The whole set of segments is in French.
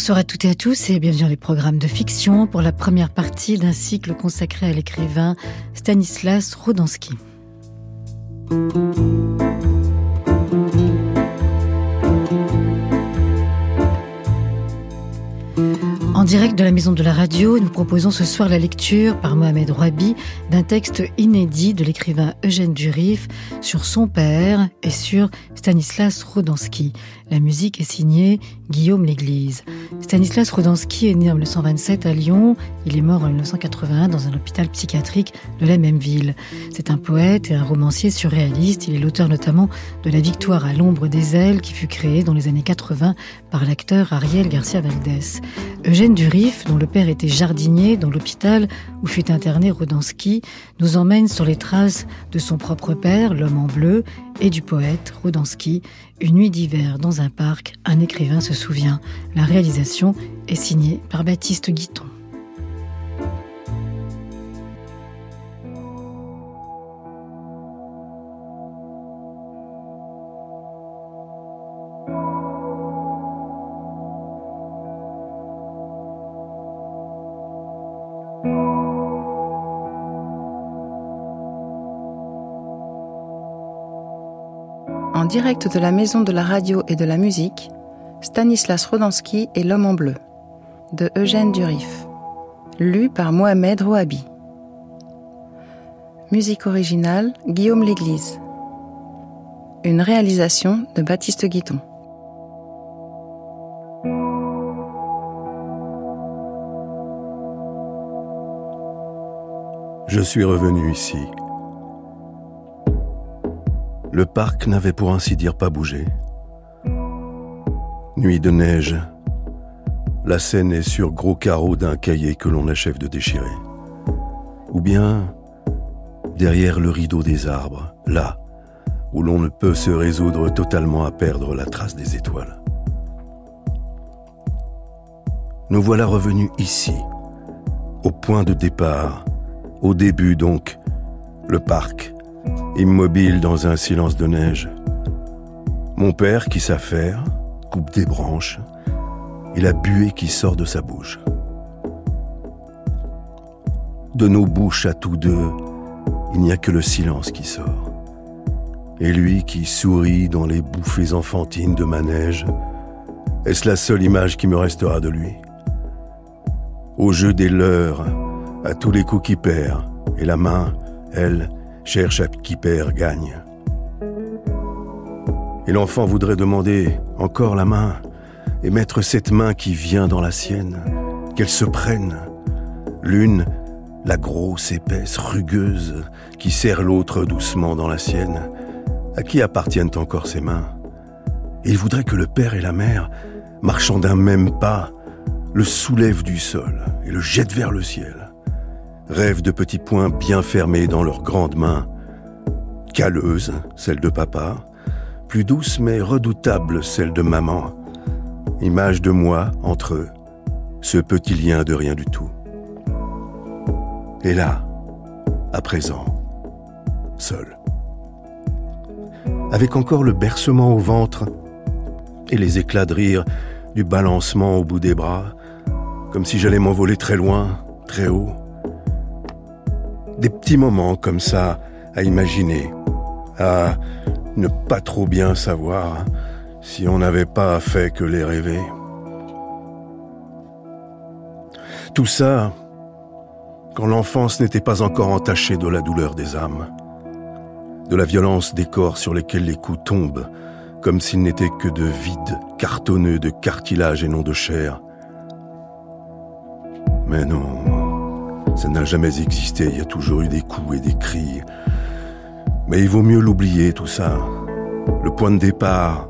Bonsoir à toutes et à tous et bienvenue dans les programmes de fiction pour la première partie d'un cycle consacré à l'écrivain Stanislas Rodansky. En direct de la Maison de la Radio, nous proposons ce soir la lecture par Mohamed Rouabi d'un texte inédit de l'écrivain Eugène Durif sur son père et sur Stanislas Rodansky. La musique est signée Guillaume L'Église. Stanislas Rodansky est né en 1927 à Lyon. Il est mort en 1981 dans un hôpital psychiatrique de la même ville. C'est un poète et un romancier surréaliste. Il est l'auteur notamment de La Victoire à l'ombre des ailes qui fut créée dans les années 80 par l'acteur Ariel Garcia Valdés. Eugène Durif, dont le père était jardinier dans l'hôpital où fut interné Rodansky, nous emmène sur les traces de son propre père, l'homme en bleu, et du poète Rodansky, Une nuit d'hiver dans un parc, un écrivain se souvient. La réalisation est signée par Baptiste Guiton. Direct de la Maison de la Radio et de la Musique, Stanislas Rodansky et L'Homme en Bleu, de Eugène Durif, lu par Mohamed Rouabi. Musique originale, Guillaume L'Église. Une réalisation de Baptiste Guiton. Je suis revenu ici le parc n'avait pour ainsi dire pas bougé. Nuit de neige. La scène est sur gros carreaux d'un cahier que l'on achève de déchirer. Ou bien derrière le rideau des arbres, là où l'on ne peut se résoudre totalement à perdre la trace des étoiles. Nous voilà revenus ici, au point de départ, au début donc, le parc, immobile dans un silence de neige. Mon père qui s'affaire, coupe des branches, et la buée qui sort de sa bouche. De nos bouches à tous deux, il n'y a que le silence qui sort. Et lui qui sourit dans les bouffées enfantines de ma neige, est-ce la seule image qui me restera de lui? Au jeu des leurs, à tous les coups qui perd, et la main, elle, cherche à qui perd gagne. Et l'enfant voudrait demander encore la main et mettre cette main qui vient dans la sienne, qu'elle se prenne. L'une, la grosse, épaisse, rugueuse, qui serre l'autre doucement dans la sienne. À qui appartiennent encore ces mains il voudrait que le père et la mère, marchant d'un même pas, le soulèvent du sol et le jettent vers le ciel rêvent de petits poings bien fermés dans leurs grandes mains, calleuse, celle de papa, plus douce mais redoutable, celle de maman, image de moi entre eux, ce petit lien de rien du tout. Et là, à présent, seul. Avec encore le bercement au ventre et les éclats de rire du balancement au bout des bras, comme si j'allais m'envoler très loin, très haut, des petits moments comme ça à imaginer, à ne pas trop bien savoir si on n'avait pas fait que les rêver. Tout ça, quand l'enfance n'était pas encore entachée de la douleur des âmes, de la violence des corps sur lesquels les coups tombent, comme s'ils n'étaient que de vide cartonneux de cartilage et non de chair. Mais non, ça n'a jamais existé, il y a toujours eu des coups et des cris. Mais il vaut mieux l'oublier, tout ça. Le point de départ.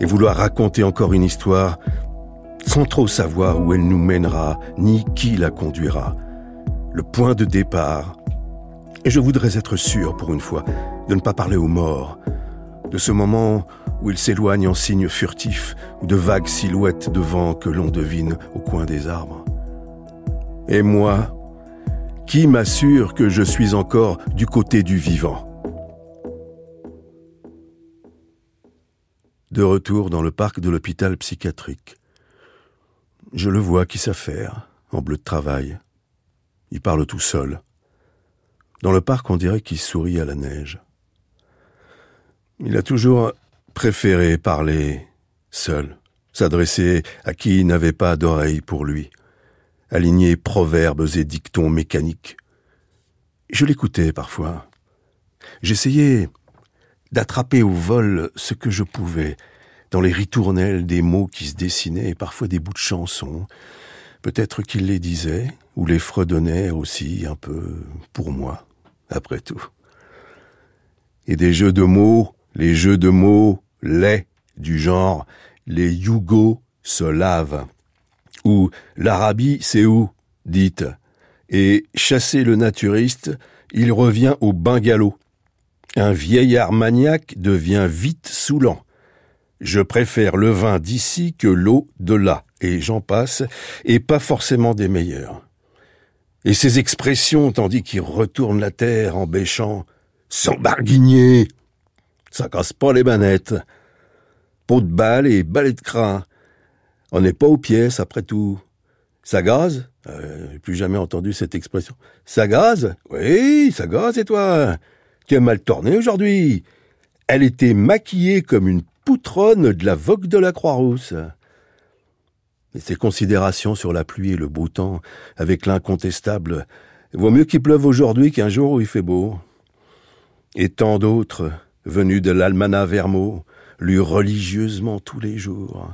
Et vouloir raconter encore une histoire sans trop savoir où elle nous mènera, ni qui la conduira. Le point de départ. Et je voudrais être sûr, pour une fois, de ne pas parler aux morts, de ce moment où ils s'éloignent en signes furtifs, ou de vagues silhouettes de vent que l'on devine au coin des arbres. Et moi, qui m'assure que je suis encore du côté du vivant De retour dans le parc de l'hôpital psychiatrique. je le vois qui s'affaire, en bleu de travail. Il parle tout seul. Dans le parc, on dirait qu'il sourit à la neige. Il a toujours préféré parler seul, s'adresser à qui n'avait pas d'oreille pour lui, aligner proverbes et dictons mécaniques. Je l'écoutais parfois. J'essayais d'attraper au vol ce que je pouvais, dans les ritournelles des mots qui se dessinaient et parfois des bouts de chansons. Peut-être qu'il les disait, ou les fredonnait aussi un peu pour moi, après tout. Et des jeux de mots, les jeux de mots laids du genre les Yougos se lavent, ou l'Arabie c'est où, dites, et chasser le naturiste, il revient au bungalow. Un vieillard maniaque devient vite saoulant. Je préfère le vin d'ici que l'eau de là, et j'en passe, et pas forcément des meilleurs. Et ces expressions, tandis qu'il retourne la terre en bêchant, sans barguigner, ça casse pas les manettes. Pot de balle et balai de crin. On n'est pas aux pièces, après tout. Ça gaze euh, J'ai plus jamais entendu cette expression. Ça gaze Oui, ça gaze, et toi? Tu as mal tourné aujourd'hui. Elle était maquillée comme une poutrone de la vogue de la Croix-Rousse. Et ses considérations sur la pluie et le beau temps, avec l'incontestable, vaut mieux qu'il pleuve aujourd'hui qu'un jour où il fait beau. Et tant d'autres, venus de l'Almanach Vermeau, lus religieusement tous les jours,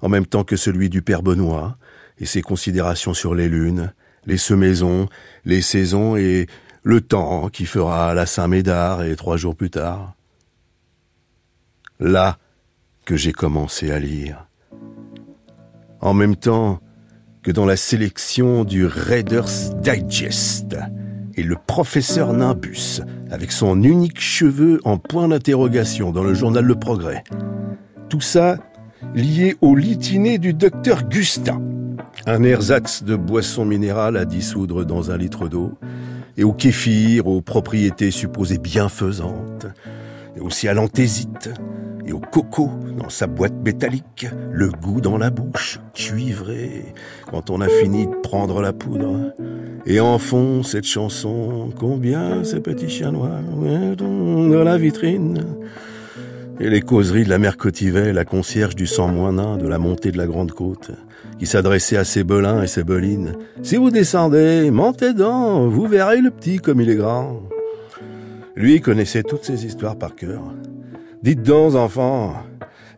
en même temps que celui du Père Benoît, et ses considérations sur les lunes, les semaisons, les saisons et le temps qui fera la Saint-Médard et trois jours plus tard là que j'ai commencé à lire. En même temps que dans la sélection du Reader's Digest et le professeur Nimbus avec son unique cheveu en point d'interrogation dans le journal Le Progrès. Tout ça lié au litiné du docteur Gustin, un ersatz de boisson minérale à dissoudre dans un litre d'eau, et au kéfir aux propriétés supposées bienfaisantes, et aussi à l'anthésite, et au coco dans sa boîte métallique, le goût dans la bouche, cuivré, quand on a fini de prendre la poudre. Et en fond, cette chanson, combien ces petits chiens noirs dans la vitrine? Et les causeries de la mère Cotivet, la concierge du sang moinin de la montée de la Grande Côte, qui s'adressait à ses belins et ses belines. Si vous descendez, montez dans, vous verrez le petit comme il est grand. Lui connaissait toutes ces histoires par cœur. Dites donc, enfants,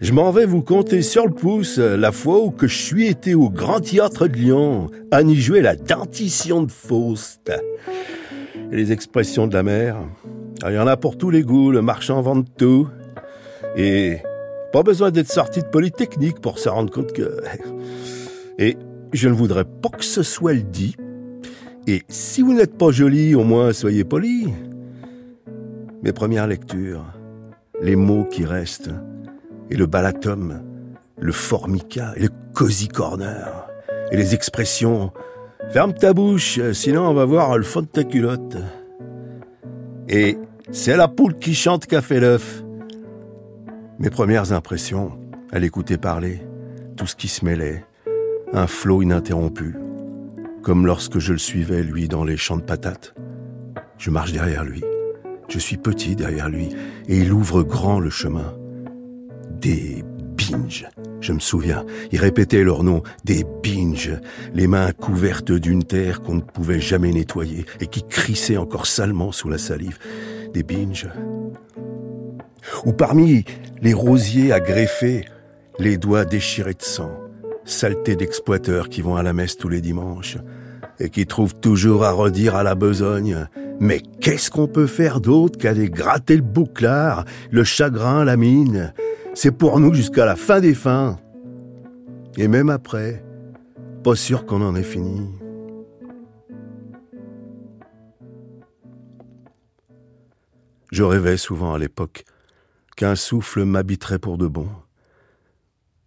je m'en vais vous compter sur le pouce la fois où que je suis été au Grand Théâtre de Lyon, à y jouer la dentition de Faust. Et les expressions de la mère, ah, il y en a pour tous les goûts, le marchand vend tout. Et pas besoin d'être sorti de Polytechnique pour se rendre compte que... Et je ne voudrais pas que ce soit le dit. Et si vous n'êtes pas joli, au moins soyez poli. Mes premières lectures, les mots qui restent, et le balatum, le formica, et le cozy corner, et les expressions Ferme ta bouche, sinon on va voir le fond de ta culotte. Et c'est la poule qui chante fait l'œuf. Mes premières impressions, à l'écouter parler, tout ce qui se mêlait, un flot ininterrompu, comme lorsque je le suivais, lui, dans les champs de patates. Je marche derrière lui. Je suis petit derrière lui et il ouvre grand le chemin. Des binges, je me souviens, il répétait leur nom, des binges, les mains couvertes d'une terre qu'on ne pouvait jamais nettoyer et qui crissaient encore salement sous la salive. Des binges. Ou parmi les rosiers à greffer, les doigts déchirés de sang, saletés d'exploiteurs qui vont à la messe tous les dimanches et qui trouvent toujours à redire à la besogne mais qu'est-ce qu'on peut faire d'autre qu'aller gratter le bouclard, le chagrin, la mine? C'est pour nous jusqu'à la fin des fins. Et même après, pas sûr qu'on en ait fini. Je rêvais souvent à l'époque qu'un souffle m'habiterait pour de bon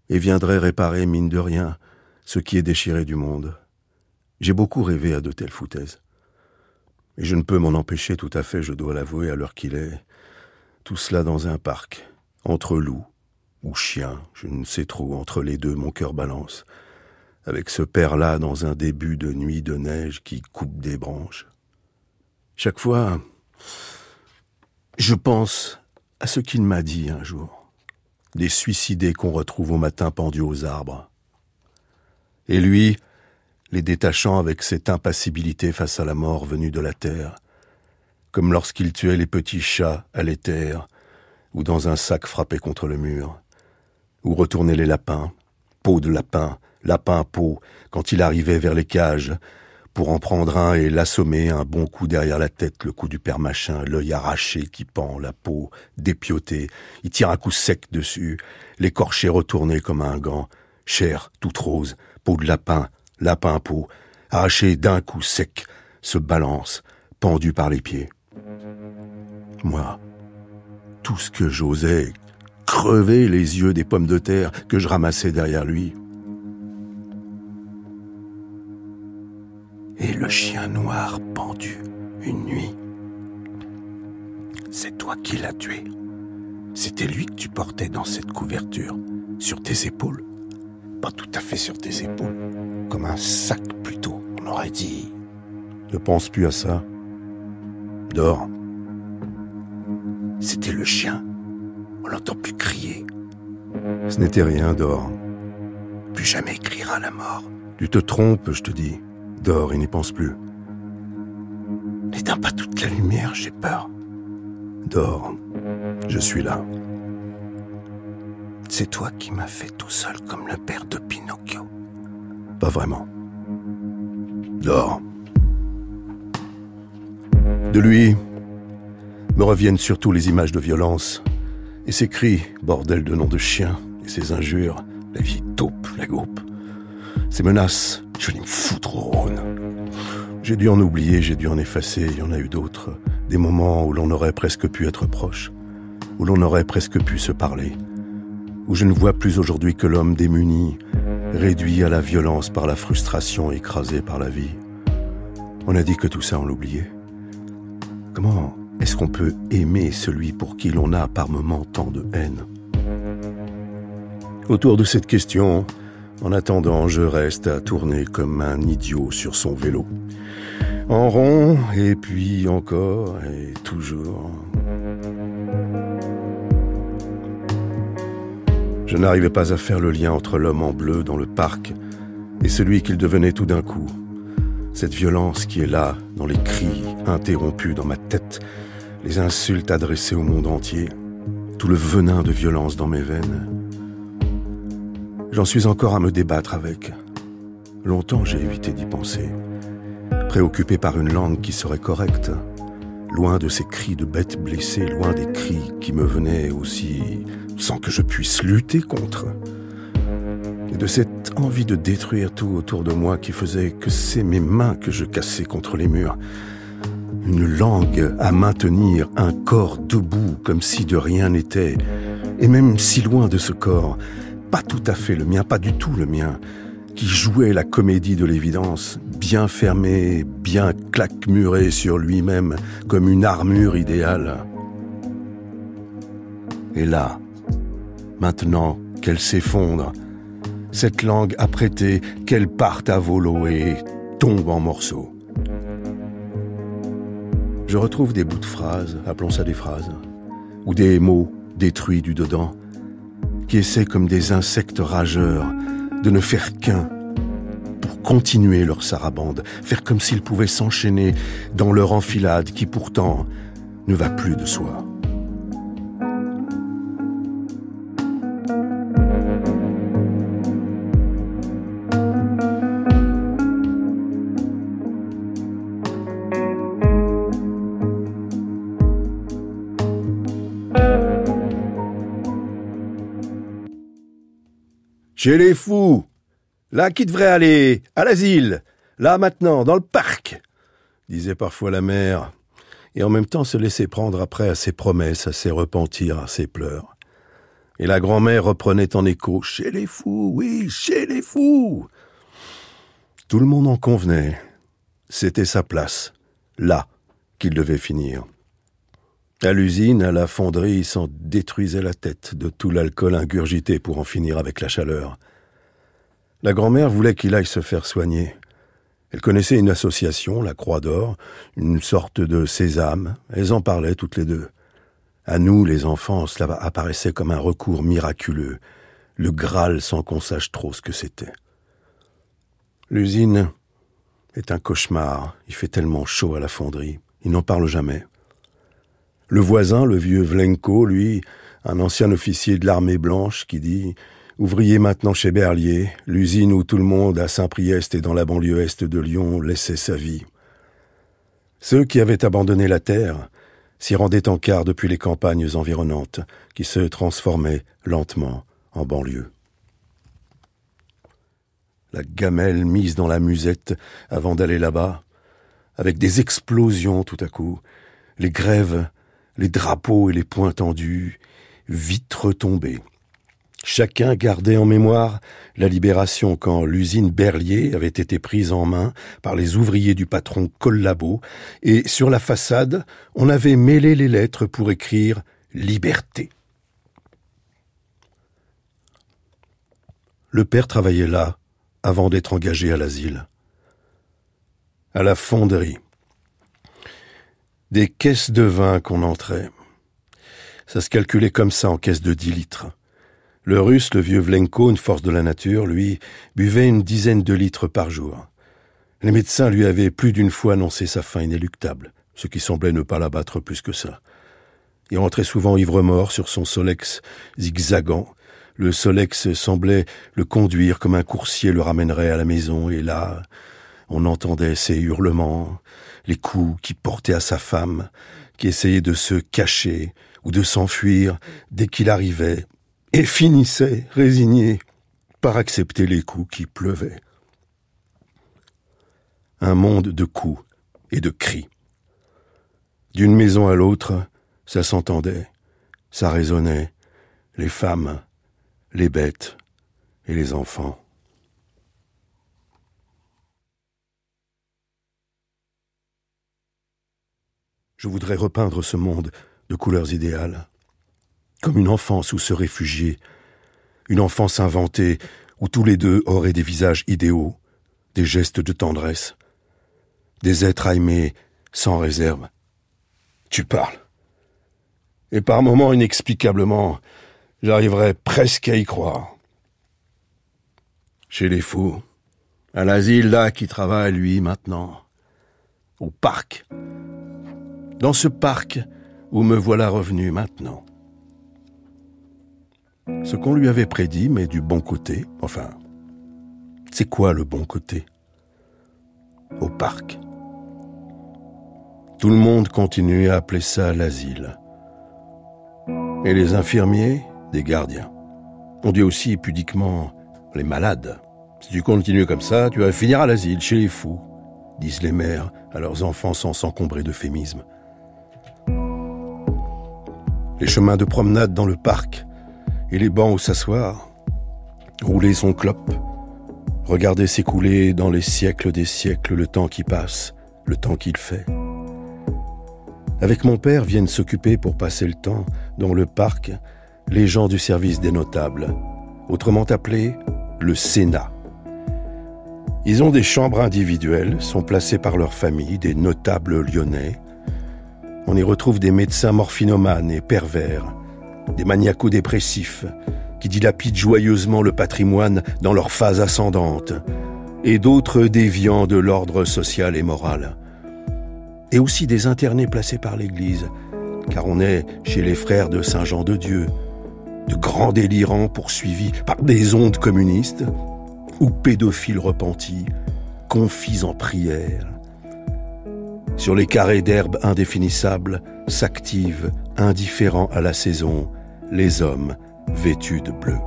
et viendrait réparer, mine de rien, ce qui est déchiré du monde. J'ai beaucoup rêvé à de telles foutaises. Et je ne peux m'en empêcher tout à fait, je dois l'avouer, à l'heure qu'il est. Tout cela dans un parc, entre loups ou chiens, je ne sais trop, entre les deux, mon cœur balance. avec ce père-là dans un début de nuit de neige qui coupe des branches. Chaque fois, je pense à ce qu'il m'a dit un jour, des suicidés qu'on retrouve au matin pendus aux arbres. Et lui, les détachant avec cette impassibilité face à la mort venue de la terre, comme lorsqu'il tuait les petits chats à l'éther, ou dans un sac frappé contre le mur, ou retournait les lapins, peau de lapin, lapin peau, quand il arrivait vers les cages, pour en prendre un et l'assommer, un bon coup derrière la tête, le coup du père machin, l'œil arraché qui pend, la peau dépiotée, il tire un coup sec dessus, l'écorché retourné comme un gant, chair toute rose, peau de lapin, lapin peau, arraché d'un coup sec, se balance, pendu par les pieds. Moi, tout ce que j'osais, crever les yeux des pommes de terre que je ramassais derrière lui. Le chien noir pendu une nuit. C'est toi qui l'as tué. C'était lui que tu portais dans cette couverture, sur tes épaules. Pas tout à fait sur tes épaules, comme un sac plutôt, on aurait dit. Ne pense plus à ça. Dors. C'était le chien. On l'entend plus crier. Ce n'était rien, dors. Plus jamais criera la mort. Tu te trompes, je te dis. Dors et n'y pense plus. N'éteins pas toute la lumière, j'ai peur. Dors. Je suis là. C'est toi qui m'as fait tout seul comme le père de Pinocchio. Pas vraiment. Dors. De lui me reviennent surtout les images de violence et ses cris, bordel de nom de chien, et ses injures, la vieille taupe, la groupe. Ces menaces, je les me foutre au Rhône. J'ai dû en oublier, j'ai dû en effacer, il y en a eu d'autres. Des moments où l'on aurait presque pu être proche, où l'on aurait presque pu se parler, où je ne vois plus aujourd'hui que l'homme démuni, réduit à la violence par la frustration, écrasé par la vie. On a dit que tout ça on l'oubliait. Comment est-ce qu'on peut aimer celui pour qui l'on a par moments tant de haine? Autour de cette question, en attendant, je reste à tourner comme un idiot sur son vélo. En rond, et puis encore, et toujours. Je n'arrivais pas à faire le lien entre l'homme en bleu dans le parc et celui qu'il devenait tout d'un coup. Cette violence qui est là, dans les cris interrompus dans ma tête, les insultes adressées au monde entier, tout le venin de violence dans mes veines. J'en suis encore à me débattre avec. Longtemps j'ai évité d'y penser, préoccupé par une langue qui serait correcte, loin de ces cris de bêtes blessées, loin des cris qui me venaient aussi sans que je puisse lutter contre, et de cette envie de détruire tout autour de moi qui faisait que c'est mes mains que je cassais contre les murs, une langue à maintenir un corps debout comme si de rien n'était, et même si loin de ce corps, pas tout à fait le mien, pas du tout le mien, qui jouait la comédie de l'évidence, bien fermé, bien claquemuré sur lui-même, comme une armure idéale. Et là, maintenant qu'elle s'effondre, cette langue apprêtée, qu'elle parte à volo et tombe en morceaux. Je retrouve des bouts de phrases, appelons ça des phrases, ou des mots détruits du dedans, qui essaient comme des insectes rageurs de ne faire qu'un pour continuer leur sarabande, faire comme s'ils pouvaient s'enchaîner dans leur enfilade qui pourtant ne va plus de soi. Chez les fous. Là qui devrait aller à l'asile? Là maintenant, dans le parc. Disait parfois la mère. Et en même temps se laissait prendre après à ses promesses, à ses repentirs, à ses pleurs. Et la grand-mère reprenait en écho. Chez les fous, oui, chez les fous. Tout le monde en convenait. C'était sa place. Là qu'il devait finir. À l'usine, à la fonderie, il s'en détruisait la tête de tout l'alcool ingurgité pour en finir avec la chaleur. La grand-mère voulait qu'il aille se faire soigner. Elle connaissait une association, la Croix d'Or, une sorte de sésame. Elles en parlaient toutes les deux. À nous, les enfants, cela apparaissait comme un recours miraculeux, le Graal sans qu'on sache trop ce que c'était. L'usine est un cauchemar. Il fait tellement chaud à la fonderie. Il n'en parle jamais. Le voisin, le vieux Vlenko, lui, un ancien officier de l'armée blanche, qui dit Ouvrier maintenant chez Berlier, l'usine où tout le monde à Saint-Priest et dans la banlieue est de Lyon laissait sa vie. Ceux qui avaient abandonné la terre s'y rendaient en quart depuis les campagnes environnantes, qui se transformaient lentement en banlieue. La gamelle mise dans la musette avant d'aller là-bas, avec des explosions tout à coup, les grèves, les drapeaux et les poings tendus, vite retombés. Chacun gardait en mémoire la libération quand l'usine Berlier avait été prise en main par les ouvriers du patron Collabo, et sur la façade, on avait mêlé les lettres pour écrire Liberté. Le père travaillait là, avant d'être engagé à l'asile. À la fonderie. Des caisses de vin qu'on entrait. Ça se calculait comme ça en caisse de dix litres. Le russe, le vieux Vlenko, une force de la nature, lui, buvait une dizaine de litres par jour. Les médecins lui avaient plus d'une fois annoncé sa fin inéluctable, ce qui semblait ne pas l'abattre plus que ça. Il rentrait souvent ivre-mort sur son solex zigzagant. Le solex semblait le conduire comme un coursier le ramènerait à la maison, et là, on entendait ses hurlements, les coups qu'il portait à sa femme, qui essayait de se cacher ou de s'enfuir dès qu'il arrivait, et finissait, résigné, par accepter les coups qui pleuvaient. Un monde de coups et de cris. D'une maison à l'autre, ça s'entendait, ça résonnait, les femmes, les bêtes et les enfants. Je voudrais repeindre ce monde de couleurs idéales comme une enfance où se réfugier, une enfance inventée où tous les deux auraient des visages idéaux, des gestes de tendresse, des êtres à aimer sans réserve. Tu parles. Et par moments, inexplicablement, j'arriverais presque à y croire. Chez les fous, à l'asile là qui travaille, lui, maintenant, au parc. Dans ce parc où me voilà revenu maintenant. Ce qu'on lui avait prédit, mais du bon côté, enfin, c'est quoi le bon côté? Au parc. Tout le monde continuait à appeler ça l'asile. Et les infirmiers, des gardiens. On dit aussi pudiquement les malades. Si tu continues comme ça, tu vas finir à l'asile, chez les fous, disent les mères à leurs enfants sans s'encombrer d'euphémismes. Les chemins de promenade dans le parc et les bancs où s'asseoir, rouler son clope, regarder s'écouler dans les siècles des siècles le temps qui passe, le temps qu'il fait. Avec mon père viennent s'occuper pour passer le temps dans le parc les gens du service des notables, autrement appelé le Sénat. Ils ont des chambres individuelles, sont placés par leur famille, des notables lyonnais. On y retrouve des médecins morphinomanes et pervers, des maniaco-dépressifs qui dilapident joyeusement le patrimoine dans leur phase ascendante, et d'autres déviants de l'ordre social et moral. Et aussi des internés placés par l'Église, car on est chez les frères de Saint Jean de Dieu, de grands délirants poursuivis par des ondes communistes, ou pédophiles repentis, confis en prière. Sur les carrés d'herbe indéfinissables s'activent indifférents à la saison, les hommes vêtus de bleu.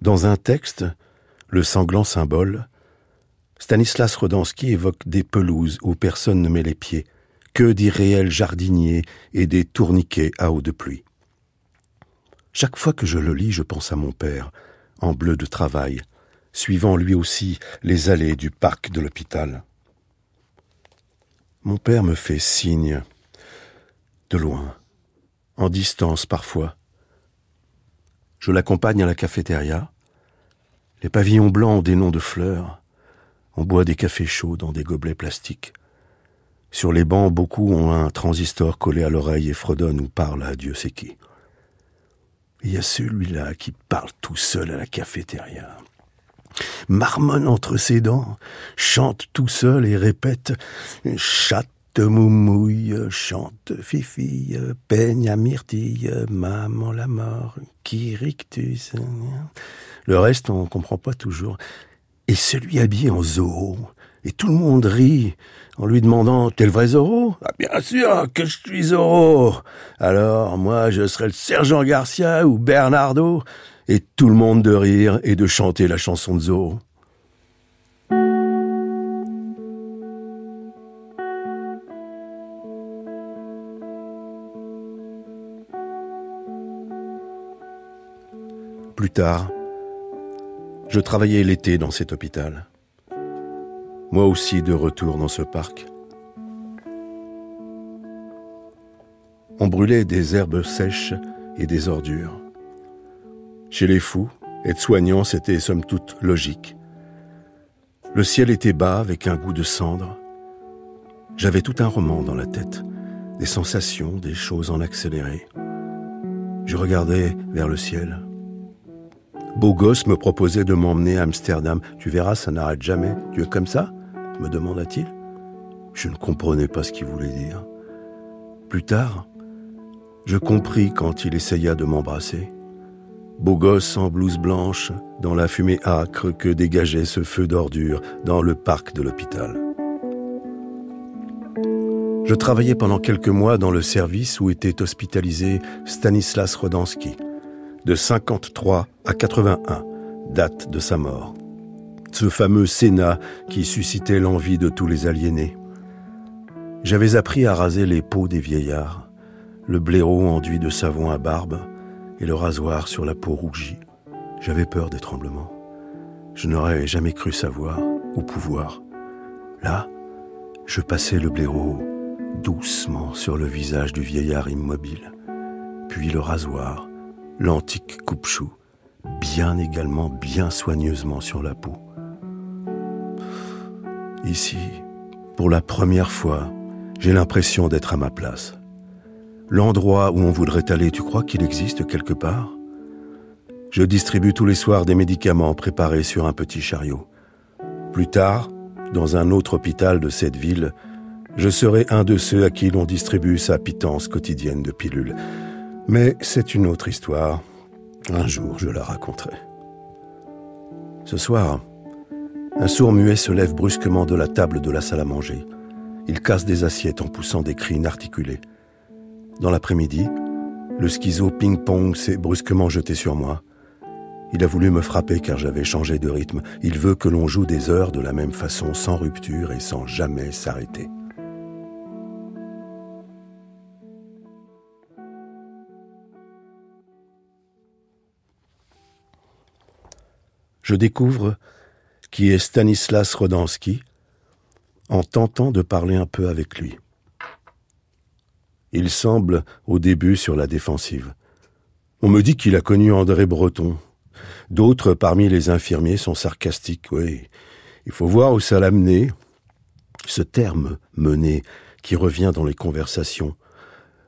Dans un texte, Le sanglant symbole, Stanislas Rodansky évoque des pelouses où personne ne met les pieds, que d'irréels jardiniers et des tourniquets à eau de pluie. Chaque fois que je le lis, je pense à mon père, en bleu de travail, suivant lui aussi les allées du parc de l'hôpital. Mon père me fait signe, de loin, en distance parfois, Je l'accompagne à la cafétéria. Les pavillons blancs ont des noms de fleurs. On boit des cafés chauds dans des gobelets plastiques. Sur les bancs, beaucoup ont un transistor collé à l'oreille et fredonnent ou parlent à Dieu sait qui. Il y a celui-là qui parle tout seul à la cafétéria. Marmonne entre ses dents, chante tout seul et répète Chatte moumouille, chante fifille, peigne à myrtille, maman la mort, qui rictus. Le reste, on comprend pas toujours. Et celui habillé en Zorro, et tout le monde rit en lui demandant T'es le vrai Zorro? Ah bien sûr que je suis Zorro Alors moi je serai le sergent Garcia ou Bernardo et tout le monde de rire et de chanter la chanson de Zorro. Plus tard, je travaillais l'été dans cet hôpital. Moi aussi de retour dans ce parc. On brûlait des herbes sèches et des ordures. Chez les fous, être soignant, c'était somme toute logique. Le ciel était bas avec un goût de cendre. J'avais tout un roman dans la tête, des sensations, des choses en accéléré. Je regardais vers le ciel. Beau gosse me proposait de m'emmener à Amsterdam. Tu verras, ça n'arrête jamais. Tu es comme ça me demanda-t-il. Je ne comprenais pas ce qu'il voulait dire. Plus tard, je compris quand il essaya de m'embrasser. Beau gosse en blouse blanche, dans la fumée âcre que dégageait ce feu d'ordure dans le parc de l'hôpital. Je travaillais pendant quelques mois dans le service où était hospitalisé Stanislas Rodansky, de 53 à 81, date de sa mort ce fameux Sénat qui suscitait l'envie de tous les aliénés. J'avais appris à raser les peaux des vieillards, le blaireau enduit de savon à barbe et le rasoir sur la peau rougie. J'avais peur des tremblements. Je n'aurais jamais cru savoir ou pouvoir. Là, je passais le blaireau doucement sur le visage du vieillard immobile, puis le rasoir, l'antique coupe-chou, bien également, bien soigneusement sur la peau. Ici, pour la première fois, j'ai l'impression d'être à ma place. L'endroit où on voudrait aller, tu crois qu'il existe quelque part? Je distribue tous les soirs des médicaments préparés sur un petit chariot. Plus tard, dans un autre hôpital de cette ville, je serai un de ceux à qui l'on distribue sa pitance quotidienne de pilules. Mais c'est une autre histoire. Un jour, je la raconterai. Ce soir, un sourd muet se lève brusquement de la table de la salle à manger. Il casse des assiettes en poussant des cris inarticulés. Dans l'après-midi, le schizo ping-pong s'est brusquement jeté sur moi. Il a voulu me frapper car j'avais changé de rythme. Il veut que l'on joue des heures de la même façon, sans rupture et sans jamais s'arrêter. Je découvre qui est Stanislas Rodansky, en tentant de parler un peu avec lui. Il semble au début sur la défensive. On me dit qu'il a connu André Breton. D'autres parmi les infirmiers sont sarcastiques, oui. Il faut voir où ça l'a mené. Ce terme mené qui revient dans les conversations,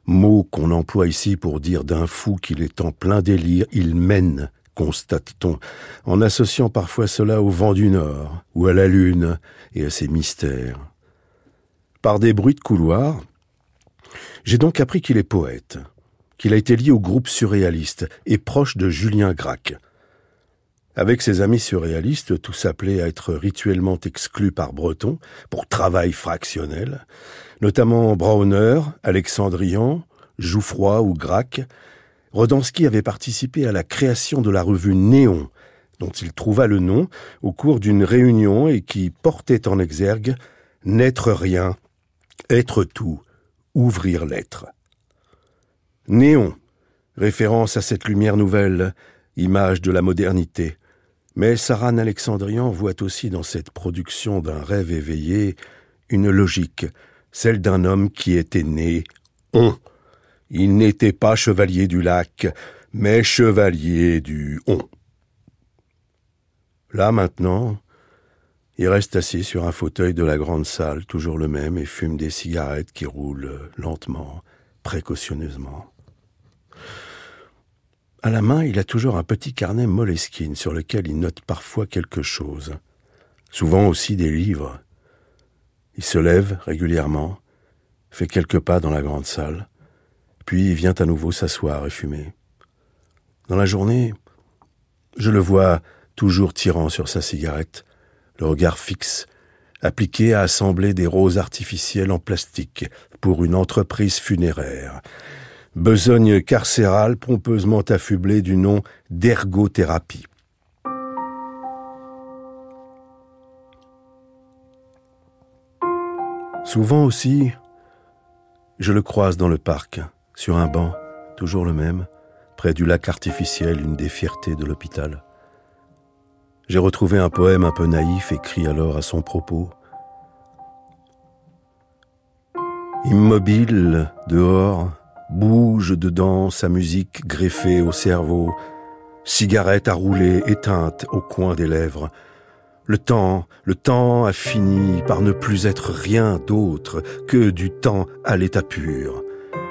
mot qu'on emploie ici pour dire d'un fou qu'il est en plein délire, il mène constate-t-on, en associant parfois cela au vent du Nord, ou à la Lune, et à ses mystères. Par des bruits de couloir, j'ai donc appris qu'il est poète, qu'il a été lié au groupe surréaliste et proche de Julien Gracq. Avec ses amis surréalistes, tous appelés à être rituellement exclus par Breton pour travail fractionnel, notamment Brauner, Alexandrian, Jouffroy ou Gracq, Rodansky avait participé à la création de la revue Néon, dont il trouva le nom au cours d'une réunion et qui portait en exergue N'être rien, être tout, ouvrir l'être. Néon, référence à cette lumière nouvelle, image de la modernité. Mais Saran Alexandrian voit aussi dans cette production d'un rêve éveillé une logique, celle d'un homme qui était né on, il n'était pas chevalier du lac, mais chevalier du on. Là maintenant, il reste assis sur un fauteuil de la grande salle, toujours le même, et fume des cigarettes qui roulent lentement, précautionneusement. À la main, il a toujours un petit carnet Moleskine sur lequel il note parfois quelque chose, souvent aussi des livres. Il se lève régulièrement, fait quelques pas dans la grande salle, puis vient à nouveau s'asseoir et fumer. Dans la journée, je le vois toujours tirant sur sa cigarette, le regard fixe, appliqué à assembler des roses artificielles en plastique pour une entreprise funéraire. Besogne carcérale pompeusement affublée du nom d'ergothérapie. Souvent aussi, je le croise dans le parc, sur un banc, toujours le même, près du lac artificiel, une des fiertés de l'hôpital. J'ai retrouvé un poème un peu naïf écrit alors à son propos. Immobile, dehors, bouge dedans sa musique greffée au cerveau, cigarette à rouler éteinte au coin des lèvres. Le temps, le temps a fini par ne plus être rien d'autre que du temps à l'état pur.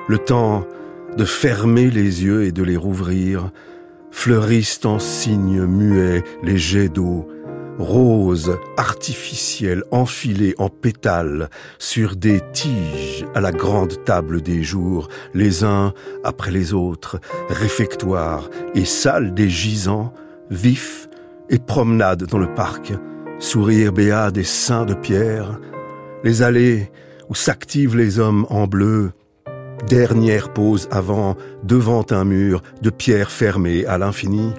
Le temps de fermer les yeux et de les rouvrir, fleurissent en signes muets les jets d'eau, roses artificielles enfilées en pétales sur des tiges à la grande table des jours, les uns après les autres, réfectoires et salles des gisants, vifs et promenades dans le parc, sourire béat des saints de pierre, les allées où s'activent les hommes en bleu, Dernière pause avant, devant un mur de pierre fermée à l'infini.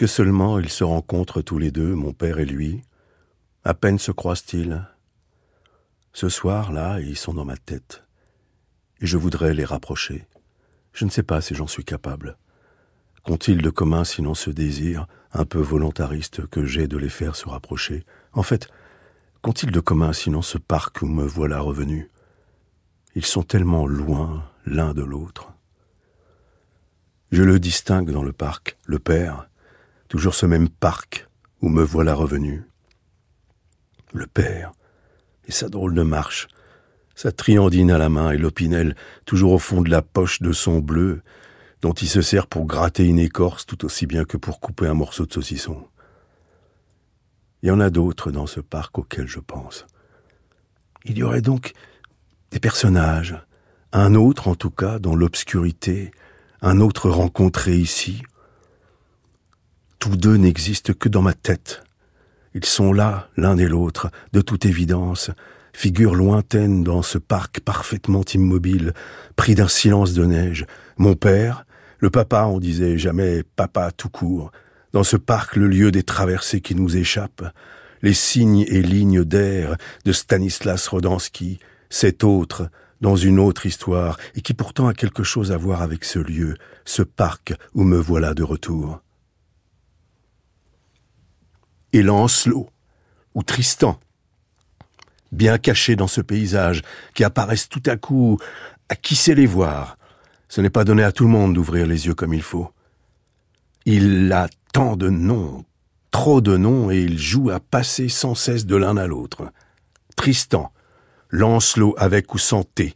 Est-ce que seulement ils se rencontrent tous les deux, mon père et lui À peine se croisent-ils Ce soir-là, ils sont dans ma tête. Et je voudrais les rapprocher. Je ne sais pas si j'en suis capable. Qu'ont-ils de commun sinon ce désir, un peu volontariste, que j'ai de les faire se rapprocher? En fait, qu'ont-ils de commun sinon ce parc où me voilà revenu? Ils sont tellement loin l'un de l'autre. Je le distingue dans le parc, le père, toujours ce même parc où me voilà revenu. Le père, et sa drôle de marche, sa triandine à la main et l'opinel toujours au fond de la poche de son bleu, dont il se sert pour gratter une écorce tout aussi bien que pour couper un morceau de saucisson. Il y en a d'autres dans ce parc auxquels je pense. Il y aurait donc des personnages, un autre en tout cas dans l'obscurité, un autre rencontré ici, tous deux n'existent que dans ma tête. Ils sont là, l'un et l'autre, de toute évidence, figures lointaines dans ce parc parfaitement immobile, pris d'un silence de neige. Mon père, le papa, on disait jamais papa tout court, dans ce parc le lieu des traversées qui nous échappent, les signes et lignes d'air de Stanislas Rodansky, cet autre, dans une autre histoire, et qui pourtant a quelque chose à voir avec ce lieu, ce parc où me voilà de retour et Lancelot, ou Tristan, bien cachés dans ce paysage, qui apparaissent tout à coup, à qui sait les voir. Ce n'est pas donné à tout le monde d'ouvrir les yeux comme il faut. Il a tant de noms, trop de noms, et il joue à passer sans cesse de l'un à l'autre. Tristan, Lancelot avec ou sans T,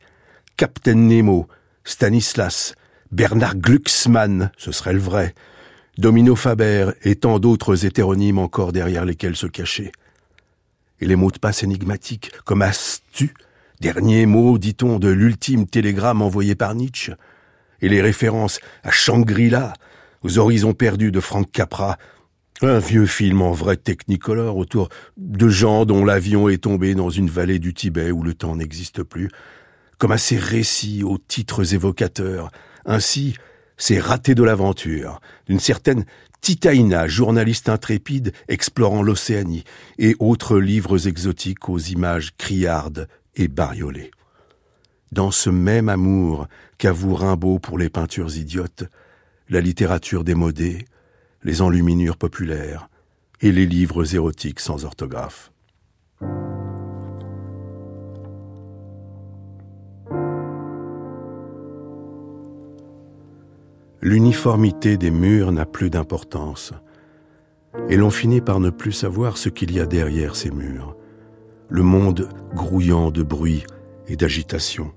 Captain Nemo, Stanislas, Bernard Glucksmann, ce serait le vrai, Domino Faber et tant d'autres hétéronymes encore derrière lesquels se cacher. Et les mots de passe énigmatiques, comme astu, dernier mot, dit-on, de l'ultime télégramme envoyé par Nietzsche, et les références à Shangri-La, aux horizons perdus de Frank Capra, un vieux film en vrai technicolor autour de gens dont l'avion est tombé dans une vallée du Tibet où le temps n'existe plus, comme à ces récits aux titres évocateurs, ainsi ces ratés de l'aventure, d'une certaine Titaïna, journaliste intrépide explorant l'Océanie, et autres livres exotiques aux images criardes et bariolées. Dans ce même amour qu'avoue Rimbaud pour les peintures idiotes, la littérature démodée, les enluminures populaires et les livres érotiques sans orthographe. L'uniformité des murs n'a plus d'importance, et l'on finit par ne plus savoir ce qu'il y a derrière ces murs, le monde grouillant de bruit et d'agitation.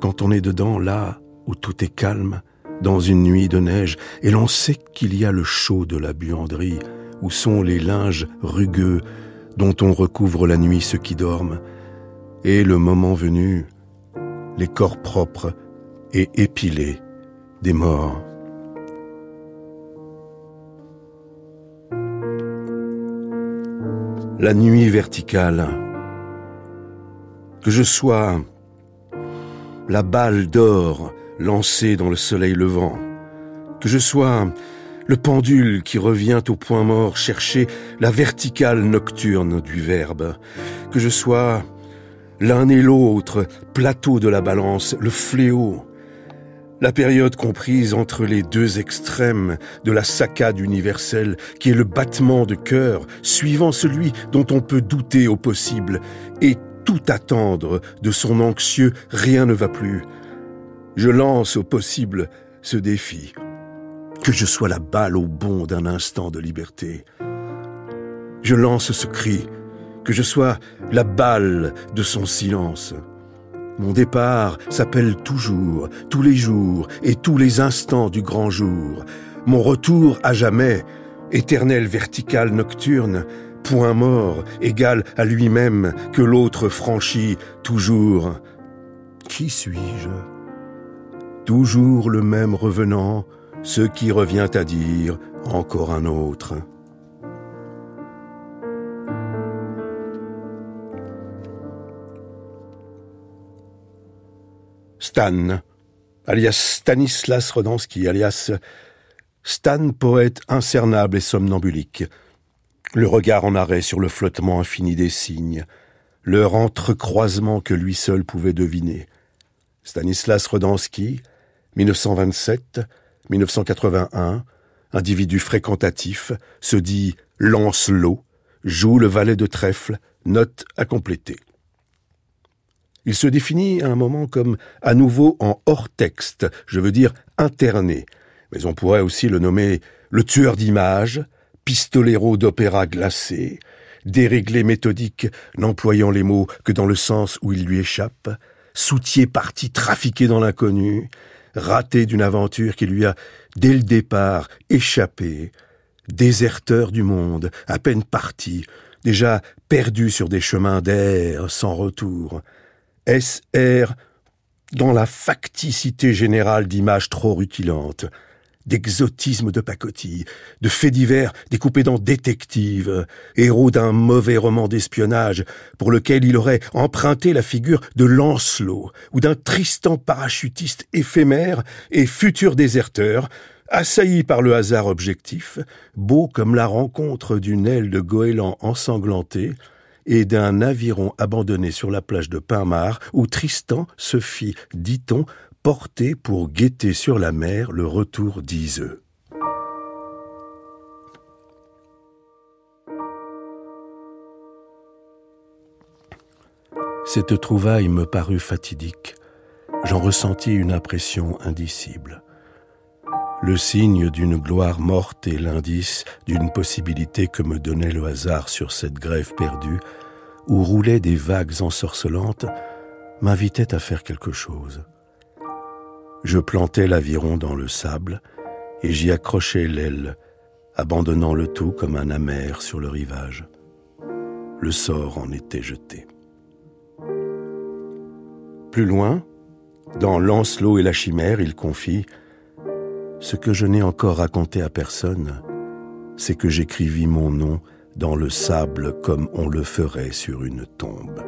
Quand on est dedans, là où tout est calme, dans une nuit de neige, et l'on sait qu'il y a le chaud de la buanderie, où sont les linges rugueux dont on recouvre la nuit ceux qui dorment, et le moment venu, les corps propres et épilés des morts. La nuit verticale. Que je sois la balle d'or lancée dans le soleil levant. Que je sois le pendule qui revient au point mort chercher la verticale nocturne du verbe. Que je sois l'un et l'autre, plateau de la balance, le fléau, la période comprise entre les deux extrêmes de la saccade universelle, qui est le battement de cœur, suivant celui dont on peut douter au possible, et tout attendre de son anxieux rien ne va plus. Je lance au possible ce défi. Que je sois la balle au bond d'un instant de liberté. Je lance ce cri, que je sois la balle de son silence. Mon départ s'appelle toujours, tous les jours et tous les instants du grand jour. Mon retour à jamais, éternel vertical nocturne, point mort, égal à lui-même que l'autre franchit toujours. Qui suis-je? Toujours le même revenant, ce qui revient à dire encore un autre. Stan, alias Stanislas Rodansky, alias Stan, poète incernable et somnambulique. Le regard en arrêt sur le flottement infini des signes, leur entrecroisement que lui seul pouvait deviner. Stanislas Rodansky, 1927-1981, individu fréquentatif, se dit Lancelot, joue le valet de trèfle, note à compléter. Il se définit à un moment comme à nouveau en hors texte, je veux dire interné, mais on pourrait aussi le nommer le tueur d'images, pistolero d'opéra glacé, déréglé méthodique, n'employant les mots que dans le sens où il lui échappe, soutier parti trafiqué dans l'inconnu, raté d'une aventure qui lui a, dès le départ, échappé, déserteur du monde, à peine parti, déjà perdu sur des chemins d'air sans retour, SR dans la facticité générale d'images trop rutilantes, d'exotisme de pacotille, de faits divers découpés dans détective, héros d'un mauvais roman d'espionnage pour lequel il aurait emprunté la figure de Lancelot ou d'un Tristan parachutiste éphémère et futur déserteur, assailli par le hasard objectif, beau comme la rencontre d'une aile de goéland ensanglantée, et d'un aviron abandonné sur la plage de Pinmar où Tristan se fit, dit-on, porter pour guetter sur la mer le retour d'Iseux. Cette trouvaille me parut fatidique. J'en ressentis une impression indicible. Le signe d'une gloire morte et l'indice d'une possibilité que me donnait le hasard sur cette grève perdue où roulaient des vagues ensorcelantes, m'invitait à faire quelque chose. Je plantai l'aviron dans le sable et j'y accrochai l'aile, abandonnant le tout comme un amer sur le rivage. Le sort en était jeté. Plus loin, dans Lancelot et la chimère, il confie ce que je n'ai encore raconté à personne, c'est que j'écrivis mon nom dans le sable comme on le ferait sur une tombe.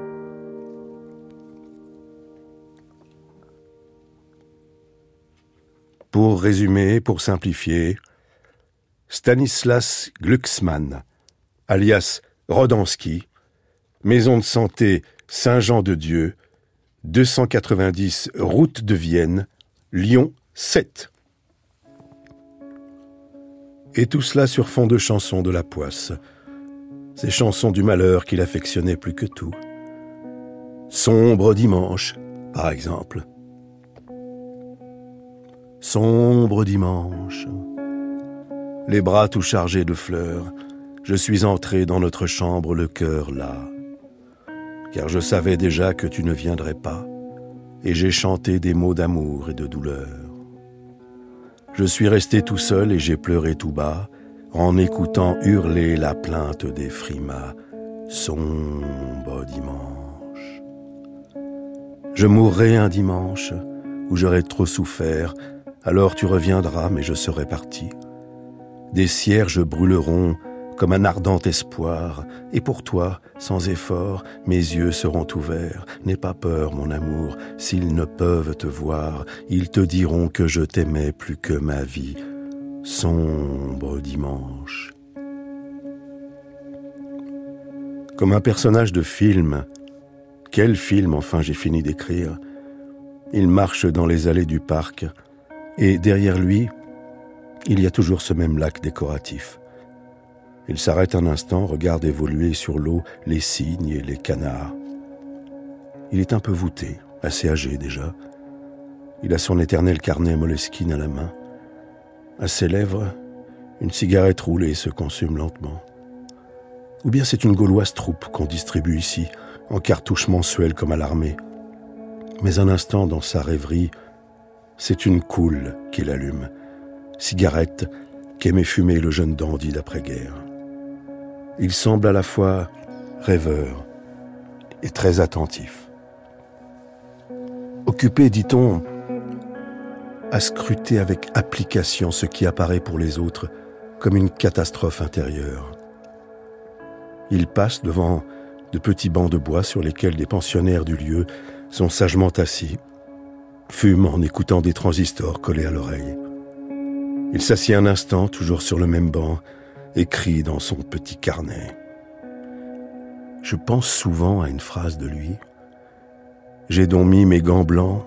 Pour résumer, pour simplifier, Stanislas Glucksmann, alias Rodansky, Maison de santé Saint-Jean-de-Dieu, 290 Route de Vienne, Lyon 7. Et tout cela sur fond de chansons de la poisse, ces chansons du malheur qu'il affectionnait plus que tout. Sombre dimanche, par exemple. Sombre dimanche. Les bras tout chargés de fleurs, je suis entré dans notre chambre, le cœur là. Car je savais déjà que tu ne viendrais pas, et j'ai chanté des mots d'amour et de douleur. Je suis resté tout seul et j'ai pleuré tout bas, en écoutant hurler la plainte des frimas. Sombre dimanche. Je mourrai un dimanche où j'aurai trop souffert, alors tu reviendras, mais je serai parti. Des cierges brûleront comme un ardent espoir, et pour toi, sans effort, mes yeux seront ouverts. N'aie pas peur, mon amour, s'ils ne peuvent te voir, ils te diront que je t'aimais plus que ma vie. Sombre dimanche. Comme un personnage de film, quel film enfin j'ai fini d'écrire Il marche dans les allées du parc, et derrière lui, il y a toujours ce même lac décoratif. Il s'arrête un instant, regarde évoluer sur l'eau les cygnes et les canards. Il est un peu voûté, assez âgé déjà. Il a son éternel carnet Moleskine à la main. À ses lèvres, une cigarette roulée se consume lentement. Ou bien c'est une gauloise troupe qu'on distribue ici, en cartouches mensuelles comme à l'armée. Mais un instant dans sa rêverie, c'est une coule qu'il allume, cigarette qu'aimait fumer le jeune dandy d'après-guerre. Il semble à la fois rêveur et très attentif. Occupé, dit-on, à scruter avec application ce qui apparaît pour les autres comme une catastrophe intérieure. Il passe devant de petits bancs de bois sur lesquels des pensionnaires du lieu sont sagement assis, fument en écoutant des transistors collés à l'oreille. Il s'assied un instant, toujours sur le même banc, écrit dans son petit carnet. Je pense souvent à une phrase de lui. J'ai donc mis mes gants blancs,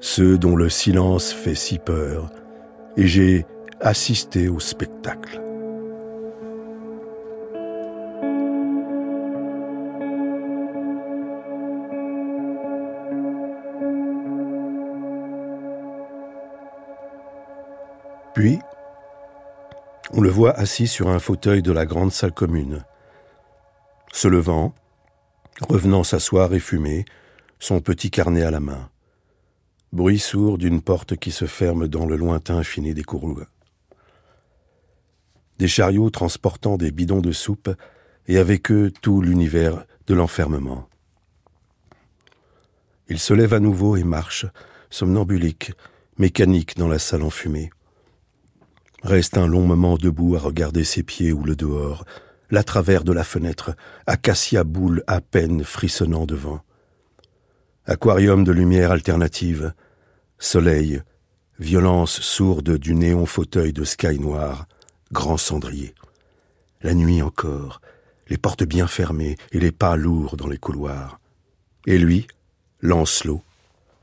ceux dont le silence fait si peur, et j'ai assisté au spectacle. Puis, on le voit assis sur un fauteuil de la grande salle commune. Se levant, revenant s'asseoir et fumer, son petit carnet à la main. Bruit sourd d'une porte qui se ferme dans le lointain fini des courroux. Des chariots transportant des bidons de soupe et avec eux tout l'univers de l'enfermement. Il se lève à nouveau et marche, somnambulique, mécanique dans la salle enfumée. Reste un long moment debout à regarder ses pieds ou le dehors, la travers de la fenêtre, acacia boule à peine frissonnant devant. Aquarium de lumière alternative, soleil, violence sourde du néon fauteuil de sky noir, grand cendrier. La nuit encore, les portes bien fermées et les pas lourds dans les couloirs. Et lui, Lancelot,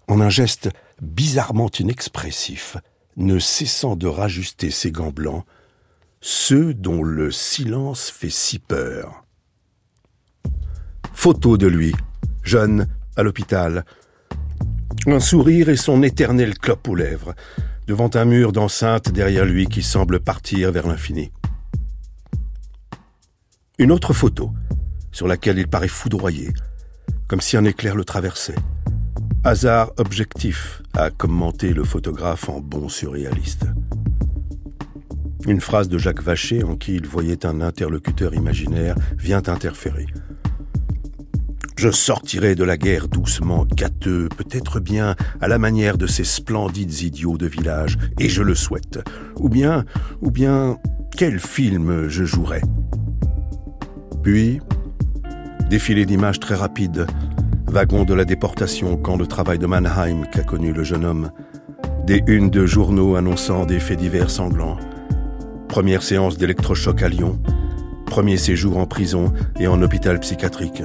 en un geste bizarrement inexpressif, ne cessant de rajuster ses gants blancs, ceux dont le silence fait si peur. Photo de lui, jeune, à l'hôpital. Un sourire et son éternel clope aux lèvres, devant un mur d'enceinte derrière lui qui semble partir vers l'infini. Une autre photo, sur laquelle il paraît foudroyé, comme si un éclair le traversait. Hasard objectif, a commenté le photographe en bon surréaliste. Une phrase de Jacques Vacher en qui il voyait un interlocuteur imaginaire vient interférer. Je sortirai de la guerre doucement, gâteux, peut-être bien à la manière de ces splendides idiots de village, et je le souhaite. Ou bien, ou bien, quel film je jouerai? Puis, défilé d'images très rapides, wagon de la déportation, camp de travail de Mannheim qu'a connu le jeune homme, des unes de journaux annonçant des faits divers sanglants. Première séance d'électrochoc à Lyon, premier séjour en prison et en hôpital psychiatrique.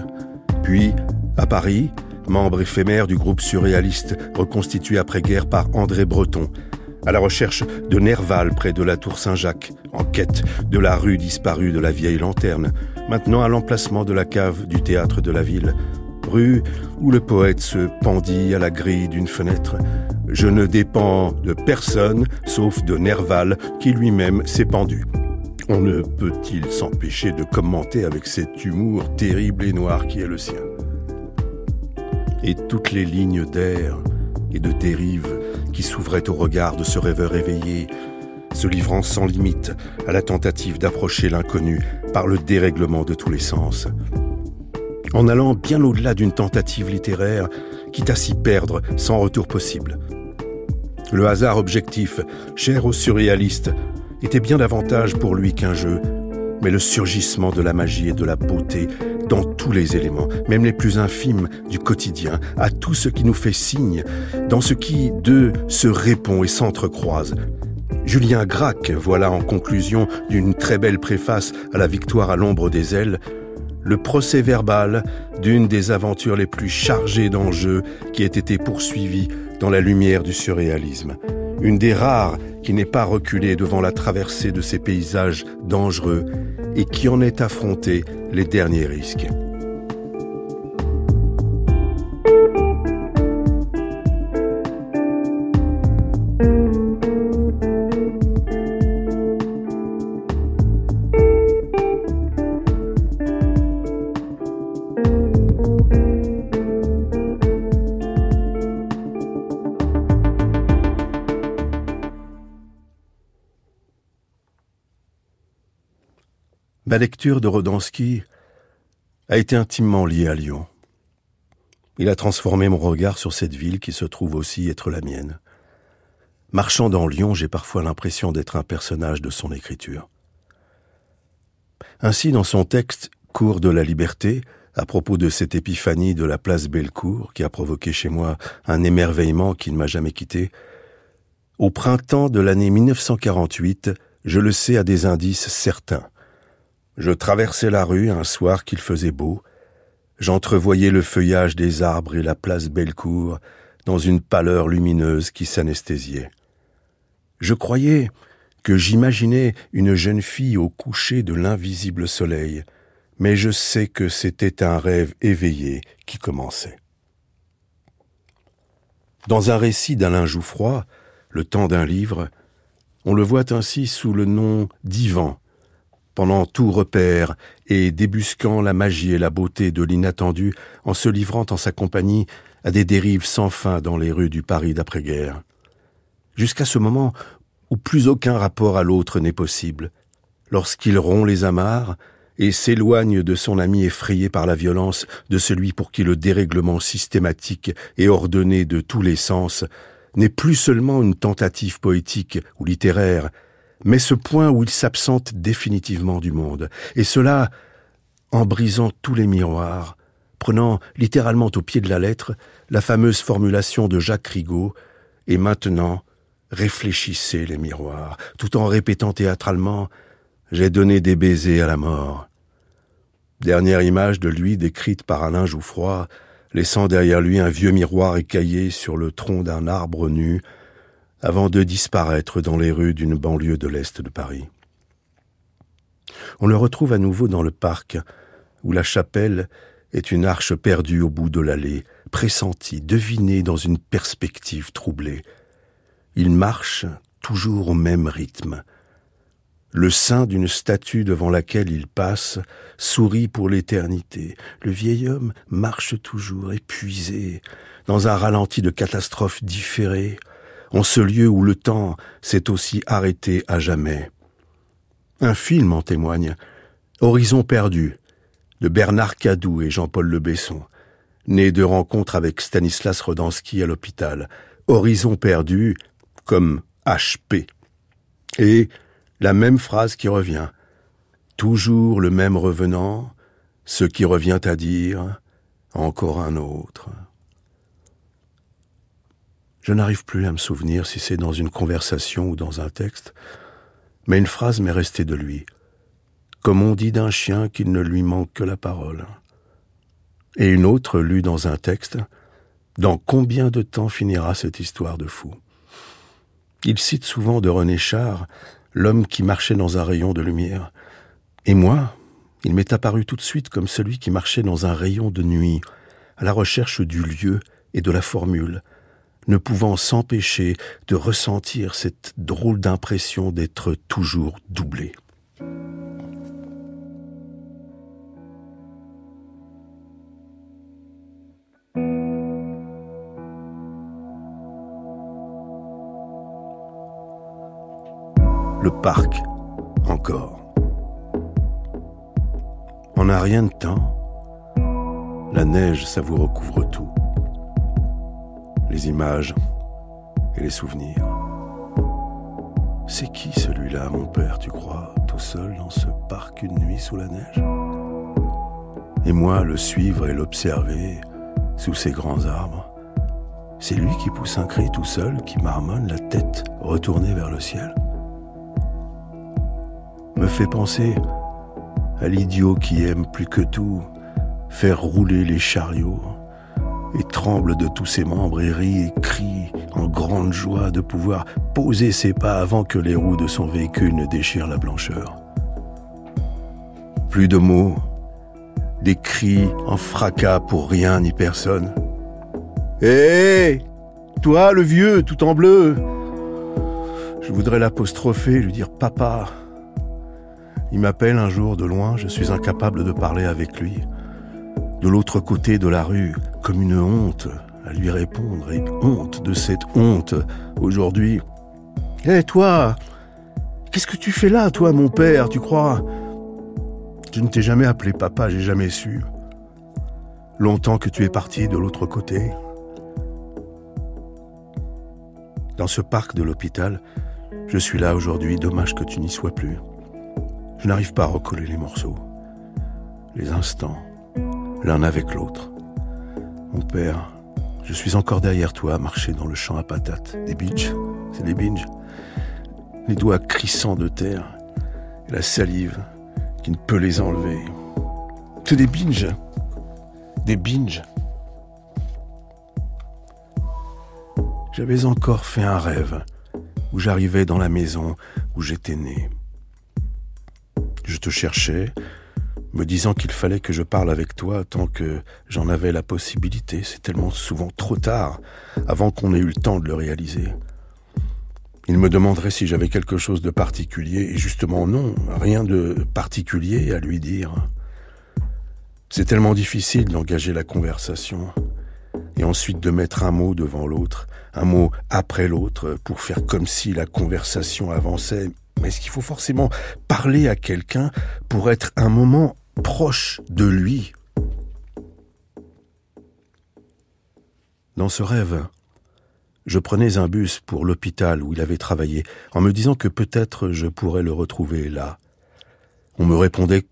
Puis, à Paris, membre éphémère du groupe surréaliste reconstitué après-guerre par André Breton, à la recherche de Nerval près de la tour Saint-Jacques, en quête de la rue disparue de la vieille lanterne, maintenant à l'emplacement de la cave du théâtre de la ville, rue où le poète se pendit à la grille d'une fenêtre. Je ne dépends de personne sauf de Nerval qui lui-même s'est pendu. On ne peut-il s'empêcher de commenter avec cet humour terrible et noir qui est le sien? Et toutes les lignes d'air et de dérive qui s'ouvraient au regard de ce rêveur éveillé, se livrant sans limite à la tentative d'approcher l'inconnu par le dérèglement de tous les sens. En allant bien au-delà d'une tentative littéraire, quitte à s'y perdre sans retour possible. Le hasard objectif, cher aux surréalistes, était bien davantage pour lui qu'un jeu, mais le surgissement de la magie et de la beauté dans tous les éléments, même les plus infimes du quotidien, à tout ce qui nous fait signe, dans ce qui, d'eux, se répond et s'entrecroise. Julien Gracq, voilà en conclusion d'une très belle préface à la victoire à l'ombre des ailes, le procès verbal d'une des aventures les plus chargées d'enjeux qui ait été poursuivie dans la lumière du surréalisme. Une des rares qui n'est pas reculée devant la traversée de ces paysages dangereux et qui en est affronté les derniers risques. Ma lecture de Rodansky a été intimement liée à Lyon. Il a transformé mon regard sur cette ville qui se trouve aussi être la mienne. Marchant dans Lyon, j'ai parfois l'impression d'être un personnage de son écriture. Ainsi, dans son texte Cours de la liberté, à propos de cette épiphanie de la place Bellecour qui a provoqué chez moi un émerveillement qui ne m'a jamais quitté, au printemps de l'année 1948, je le sais à des indices certains. Je traversais la rue un soir qu'il faisait beau. J'entrevoyais le feuillage des arbres et la place Bellecour dans une pâleur lumineuse qui s'anesthésiait. Je croyais que j'imaginais une jeune fille au coucher de l'invisible soleil, mais je sais que c'était un rêve éveillé qui commençait. Dans un récit d'Alain Jouffroy, Le temps d'un livre, on le voit ainsi sous le nom d'Ivan, pendant tout repère et débusquant la magie et la beauté de l'inattendu en se livrant en sa compagnie à des dérives sans fin dans les rues du Paris d'après-guerre. Jusqu'à ce moment où plus aucun rapport à l'autre n'est possible, lorsqu'il rompt les amarres et s'éloigne de son ami effrayé par la violence de celui pour qui le dérèglement systématique et ordonné de tous les sens n'est plus seulement une tentative poétique ou littéraire, mais ce point où il s'absente définitivement du monde, et cela en brisant tous les miroirs, prenant littéralement au pied de la lettre la fameuse formulation de Jacques Rigaud, et maintenant réfléchissez les miroirs, tout en répétant théâtralement J'ai donné des baisers à la mort. Dernière image de lui décrite par Alain Jouffroy, laissant derrière lui un vieux miroir écaillé sur le tronc d'un arbre nu, avant de disparaître dans les rues d'une banlieue de l'Est de Paris. On le retrouve à nouveau dans le parc, où la chapelle est une arche perdue au bout de l'allée, pressentie, devinée dans une perspective troublée. Il marche toujours au même rythme. Le sein d'une statue devant laquelle il passe sourit pour l'éternité. Le vieil homme marche toujours épuisé, dans un ralenti de catastrophe différée, en ce lieu où le temps s'est aussi arrêté à jamais. Un film en témoigne, Horizon perdu, de Bernard Cadou et Jean-Paul Le Besson, né de rencontres avec Stanislas Rodansky à l'hôpital. Horizon perdu comme HP. Et la même phrase qui revient. Toujours le même revenant, ce qui revient à dire encore un autre. Je n'arrive plus à me souvenir si c'est dans une conversation ou dans un texte, mais une phrase m'est restée de lui, comme on dit d'un chien qu'il ne lui manque que la parole. Et une autre lue dans un texte, dans combien de temps finira cette histoire de fou? Il cite souvent de René Char, l'homme qui marchait dans un rayon de lumière. Et moi, il m'est apparu tout de suite comme celui qui marchait dans un rayon de nuit, à la recherche du lieu et de la formule, ne pouvant s'empêcher de ressentir cette drôle d'impression d'être toujours doublé. Le parc, encore. En un rien de temps, la neige, ça vous recouvre tout les images et les souvenirs. C'est qui celui-là, mon père, tu crois, tout seul dans ce parc une nuit sous la neige? Et moi, le suivre et l'observer sous ces grands arbres. C'est lui qui pousse un cri tout seul, qui marmonne la tête retournée vers le ciel. Me fait penser à l'idiot qui aime plus que tout faire rouler les chariots et tremble de tous ses membres et rit et crie en grande joie de pouvoir poser ses pas avant que les roues de son véhicule ne déchirent la blancheur. Plus de mots, des cris en fracas pour rien ni personne. Hé Toi, le vieux, tout en bleu Je voudrais l'apostropher, lui dire papa. Il m'appelle un jour de loin, je suis incapable de parler avec lui de l'autre côté de la rue, comme une honte à lui répondre, et honte de cette honte aujourd'hui. Hé toi Qu'est-ce que tu fais là, toi, mon père, tu crois? Je ne t'ai jamais appelé papa, j'ai jamais su. Longtemps que tu es parti de l'autre côté. Dans ce parc de l'hôpital, je suis là aujourd'hui, dommage que tu n'y sois plus. Je n'arrive pas à recoller les morceaux, les instants, l'un avec l'autre. Mon père, je suis encore derrière toi à marcher dans le champ à patates. Des binges, c'est des binges. Les doigts crissants de terre et la salive qui ne peut les enlever. C'est des binges. Des binges. J'avais encore fait un rêve où j'arrivais dans la maison où j'étais né. Je te cherchais, me disant qu'il fallait que je parle avec toi tant que j'en avais la possibilité. C'est tellement souvent trop tard, avant qu'on ait eu le temps de le réaliser. Il me demanderait si j'avais quelque chose de particulier, et justement non, rien de particulier à lui dire. C'est tellement difficile d'engager la conversation, et ensuite de mettre un mot devant l'autre, un mot après l'autre, pour faire comme si la conversation avançait. Mais est-ce qu'il faut forcément parler à quelqu'un pour être un moment proche de lui. Dans ce rêve, je prenais un bus pour l'hôpital où il avait travaillé, en me disant que peut-être je pourrais le retrouver là. On me répondait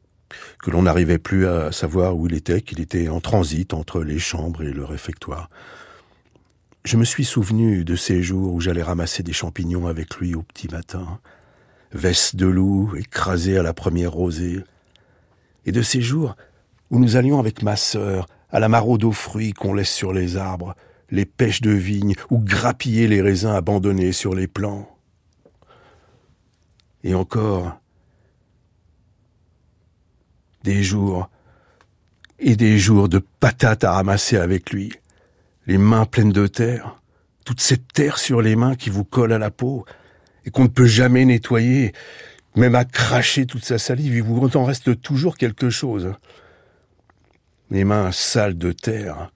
que l'on n'arrivait plus à savoir où il était, qu'il était en transit entre les chambres et le réfectoire. Je me suis souvenu de ces jours où j'allais ramasser des champignons avec lui au petit matin, veste de loup écrasée à la première rosée, et de ces jours où nous allions avec ma sœur à la maraude aux fruits qu'on laisse sur les arbres, les pêches de vigne ou grappiller les raisins abandonnés sur les plants. Et encore, des jours et des jours de patates à ramasser avec lui, les mains pleines de terre, toute cette terre sur les mains qui vous colle à la peau et qu'on ne peut jamais nettoyer, même à cracher toute sa salive, il vous en reste toujours quelque chose. Les mains sales de terre.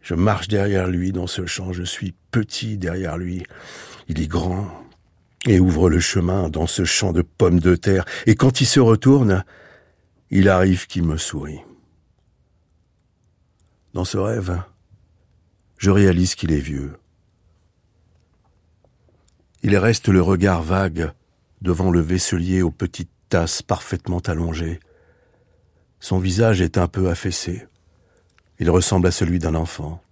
Je marche derrière lui dans ce champ, je suis petit derrière lui. Il est grand et ouvre le chemin dans ce champ de pommes de terre. Et quand il se retourne, il arrive qu'il me sourit. Dans ce rêve, je réalise qu'il est vieux. Il reste le regard vague devant le vaisselier aux petites tasses parfaitement allongées. Son visage est un peu affaissé. Il ressemble à celui d'un enfant.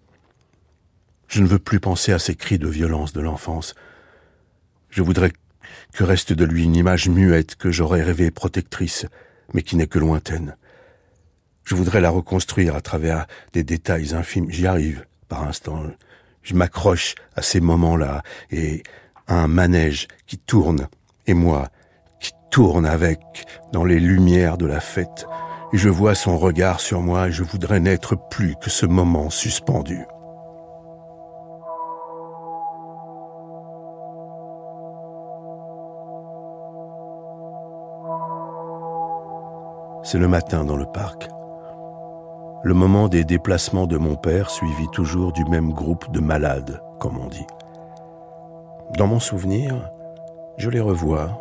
Je ne veux plus penser à ces cris de violence de l'enfance. Je voudrais que reste de lui une image muette que j'aurais rêvée protectrice, mais qui n'est que lointaine. Je voudrais la reconstruire à travers des détails infimes. J'y arrive, par instant. Je m'accroche à ces moments-là et à un manège qui tourne, et moi, qui tourne avec, dans les lumières de la fête, et je vois son regard sur moi et je voudrais n'être plus que ce moment suspendu. C'est le matin dans le parc. Le moment des déplacements de mon père suivi toujours du même groupe de malades, comme on dit. Dans mon souvenir, je les revois.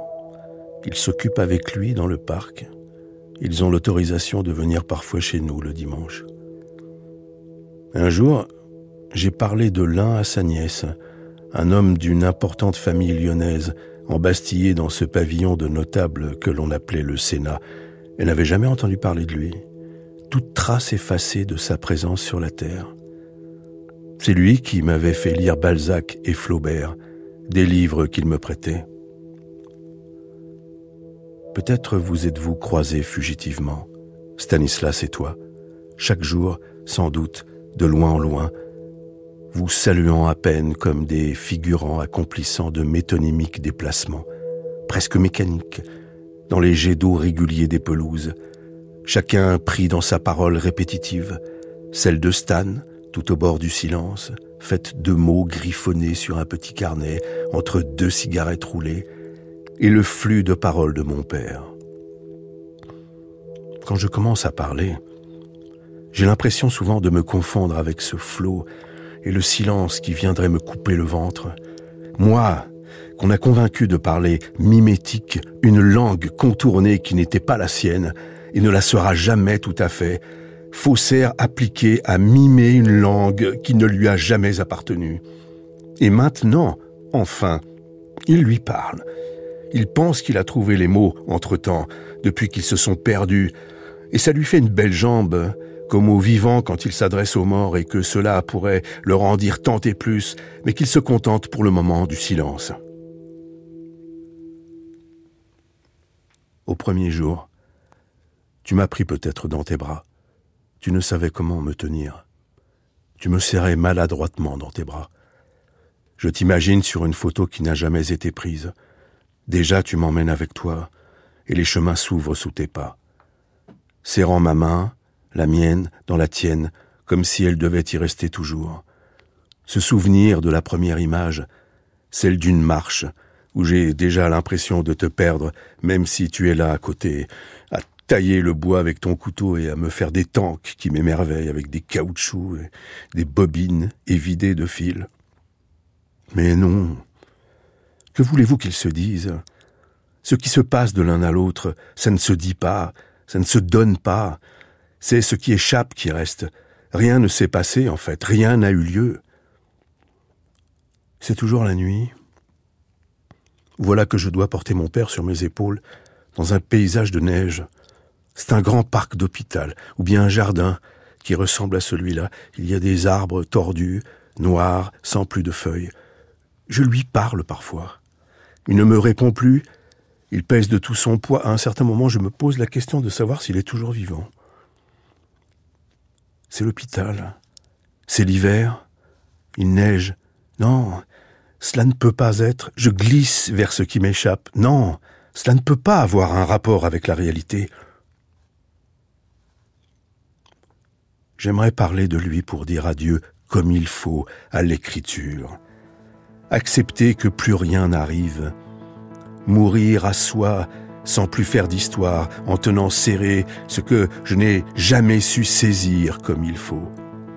Ils s'occupent avec lui dans le parc. Ils ont l'autorisation de venir parfois chez nous le dimanche. Un jour, j'ai parlé de l'un à sa nièce, un homme d'une importante famille lyonnaise, embastillé dans ce pavillon de notables que l'on appelait le Sénat, elle n'avait jamais entendu parler de lui. Toute trace effacée de sa présence sur la terre. C'est lui qui m'avait fait lire Balzac et Flaubert, des livres qu'il me prêtait. Peut-être vous êtes-vous croisés fugitivement, Stanislas et toi, chaque jour, sans doute, de loin en loin, vous saluant à peine comme des figurants accomplissant de métonymiques déplacements, presque mécaniques, dans les jets d'eau réguliers des pelouses, chacun pris dans sa parole répétitive, celle de Stan, tout au bord du silence, faite de mots griffonnés sur un petit carnet entre deux cigarettes roulées, et le flux de paroles de mon père. Quand je commence à parler, j'ai l'impression souvent de me confondre avec ce flot et le silence qui viendrait me couper le ventre. Moi, qu'on a convaincu de parler mimétique, une langue contournée qui n'était pas la sienne, et ne la sera jamais tout à fait, faussaire appliqué à mimer une langue qui ne lui a jamais appartenu. Et maintenant, enfin, il lui parle. Il pense qu'il a trouvé les mots entre-temps, depuis qu'ils se sont perdus, et ça lui fait une belle jambe, comme aux vivants quand il s'adresse aux morts et que cela pourrait leur en dire tant et plus, mais qu'il se contente pour le moment du silence. au premier jour. Tu m'as pris peut-être dans tes bras. Tu ne savais comment me tenir. Tu me serrais maladroitement dans tes bras. Je t'imagine sur une photo qui n'a jamais été prise. Déjà tu m'emmènes avec toi, et les chemins s'ouvrent sous tes pas. Serrant ma main, la mienne, dans la tienne, comme si elle devait y rester toujours. Ce souvenir de la première image, celle d'une marche, où j'ai déjà l'impression de te perdre, même si tu es là à côté, à tailler le bois avec ton couteau et à me faire des tanks qui m'émerveillent avec des caoutchoucs et des bobines évidées de fils. Mais non. Que voulez-vous qu'ils se disent? Ce qui se passe de l'un à l'autre, ça ne se dit pas, ça ne se donne pas. C'est ce qui échappe qui reste. Rien ne s'est passé, en fait, rien n'a eu lieu. C'est toujours la nuit, voilà que je dois porter mon père sur mes épaules, dans un paysage de neige. C'est un grand parc d'hôpital, ou bien un jardin qui ressemble à celui-là. Il y a des arbres tordus, noirs, sans plus de feuilles. Je lui parle parfois. Il ne me répond plus. Il pèse de tout son poids. À un certain moment, je me pose la question de savoir s'il est toujours vivant. C'est l'hôpital. C'est l'hiver. Il neige. Non, cela ne peut pas être, je glisse vers ce qui m'échappe. Non, cela ne peut pas avoir un rapport avec la réalité. J'aimerais parler de lui pour dire adieu comme il faut à l'écriture. Accepter que plus rien n'arrive. Mourir à soi sans plus faire d'histoire en tenant serré ce que je n'ai jamais su saisir comme il faut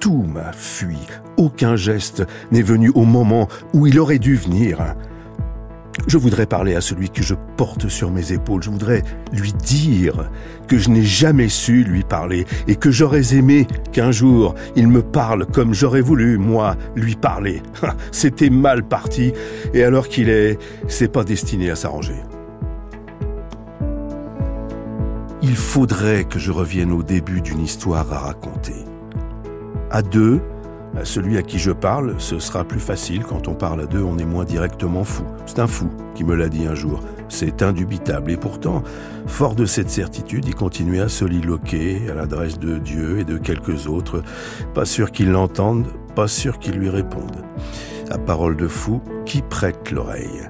tout m'a fui. Aucun geste n'est venu au moment où il aurait dû venir. Je voudrais parler à celui que je porte sur mes épaules. Je voudrais lui dire que je n'ai jamais su lui parler et que j'aurais aimé qu'un jour il me parle comme j'aurais voulu, moi, lui parler. C'était mal parti et alors qu'il est, c'est pas destiné à s'arranger. Il faudrait que je revienne au début d'une histoire à raconter. À deux, celui à qui je parle, ce sera plus facile. Quand on parle à deux, on est moins directement fou. C'est un fou qui me l'a dit un jour. C'est indubitable. Et pourtant, fort de cette certitude, il continuait à soliloquer à l'adresse de Dieu et de quelques autres. Pas sûr qu'ils l'entendent, pas sûr qu'ils lui répondent. À parole de fou, qui prête l'oreille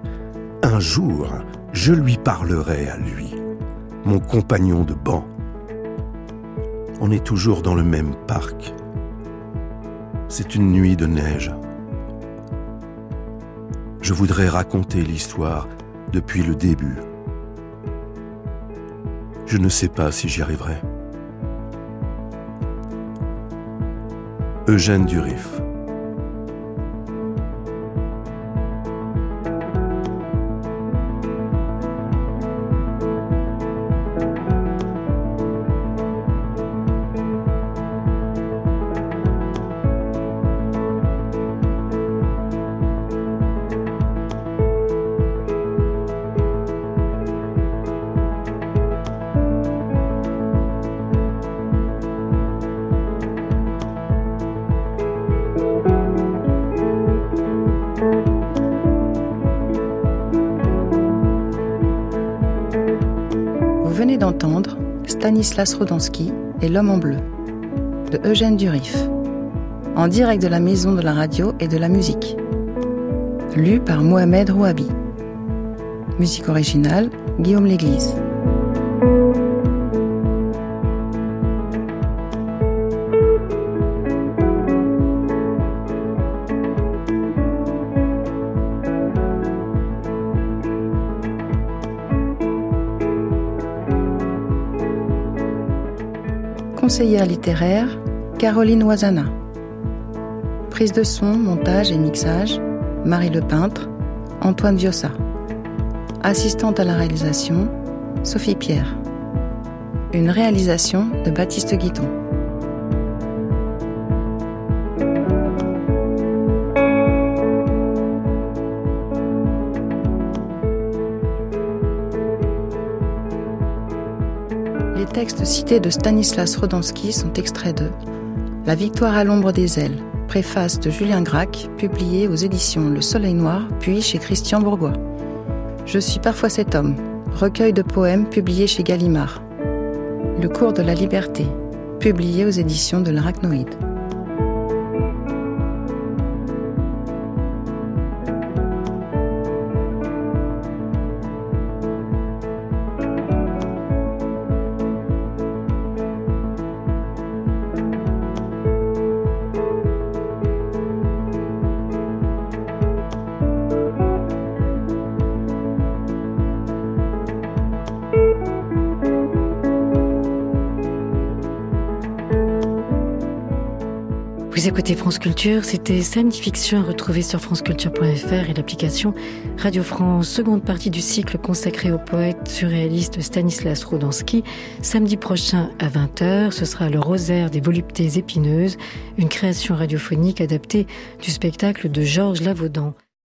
Un jour, je lui parlerai à lui, mon compagnon de banc. On est toujours dans le même parc. C'est une nuit de neige. Je voudrais raconter l'histoire depuis le début. Je ne sais pas si j'y arriverai. Eugène Durif Stanislas Rodansky et L'homme en bleu de Eugène Durif, en direct de la maison de la radio et de la musique. Lu par Mohamed Rouabi. Musique originale, Guillaume Léglise. Conseillère littéraire, Caroline Oisana. Prise de son, montage et mixage, Marie Le Peintre, Antoine Viossa. Assistante à la réalisation, Sophie Pierre. Une réalisation de Baptiste Guiton. Textes cités de Stanislas Rodansky sont extraits de La victoire à l'ombre des ailes, préface de Julien Gracq, publié aux éditions Le Soleil Noir, puis chez Christian Bourgois. Je suis parfois cet homme, recueil de poèmes publié chez Gallimard. Le cours de la liberté, publié aux éditions de l'Arachnoïde. Écoutez France Culture, c'était Samedi Fiction à retrouver sur franceculture.fr et l'application Radio France, seconde partie du cycle consacré au poète surréaliste Stanislas Rodansky. Samedi prochain à 20h, ce sera le rosaire des voluptés épineuses, une création radiophonique adaptée du spectacle de Georges Lavaudan.